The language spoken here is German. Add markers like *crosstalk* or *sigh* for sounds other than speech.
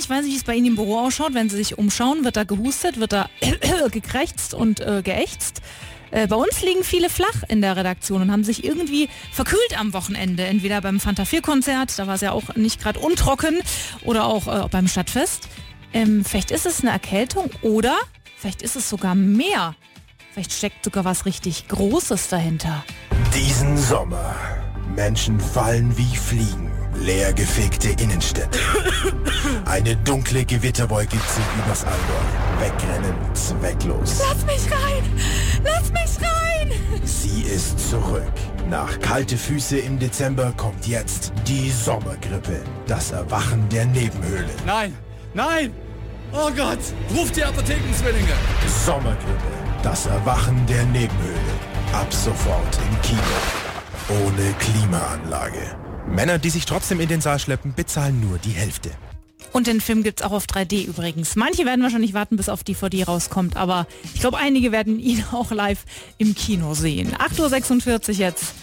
Ich weiß nicht, wie es bei Ihnen im Büro ausschaut. Wenn Sie sich umschauen, wird da gehustet, wird da *coughs* gekrächzt und äh, geächtzt. Äh, bei uns liegen viele flach in der Redaktion und haben sich irgendwie verkühlt am Wochenende. Entweder beim Fanta 4 Konzert, da war es ja auch nicht gerade untrocken, oder auch äh, beim Stadtfest. Ähm, vielleicht ist es eine Erkältung oder vielleicht ist es sogar mehr. Vielleicht steckt sogar was richtig Großes dahinter. Diesen Sommer. Menschen fallen wie Fliegen. Leergefegte Innenstädte. Eine dunkle Gewitterwolke zieht übers Allgäu. Wegrennen, zwecklos. Lass mich rein! Lass mich rein! Sie ist zurück. Nach kalte Füße im Dezember kommt jetzt die Sommergrippe. Das Erwachen der Nebenhöhle. Nein! Nein! Oh Gott! Ruft die Apothekenzwillinge! Sommergrippe. Das Erwachen der Nebenhöhle. Ab sofort im Kino. Ohne Klimaanlage. Männer, die sich trotzdem in den Saal schleppen, bezahlen nur die Hälfte. Und den Film gibt es auch auf 3D übrigens. Manche werden wahrscheinlich warten, bis auf DVD rauskommt, aber ich glaube, einige werden ihn *laughs* auch live im Kino sehen. 8.46 Uhr jetzt.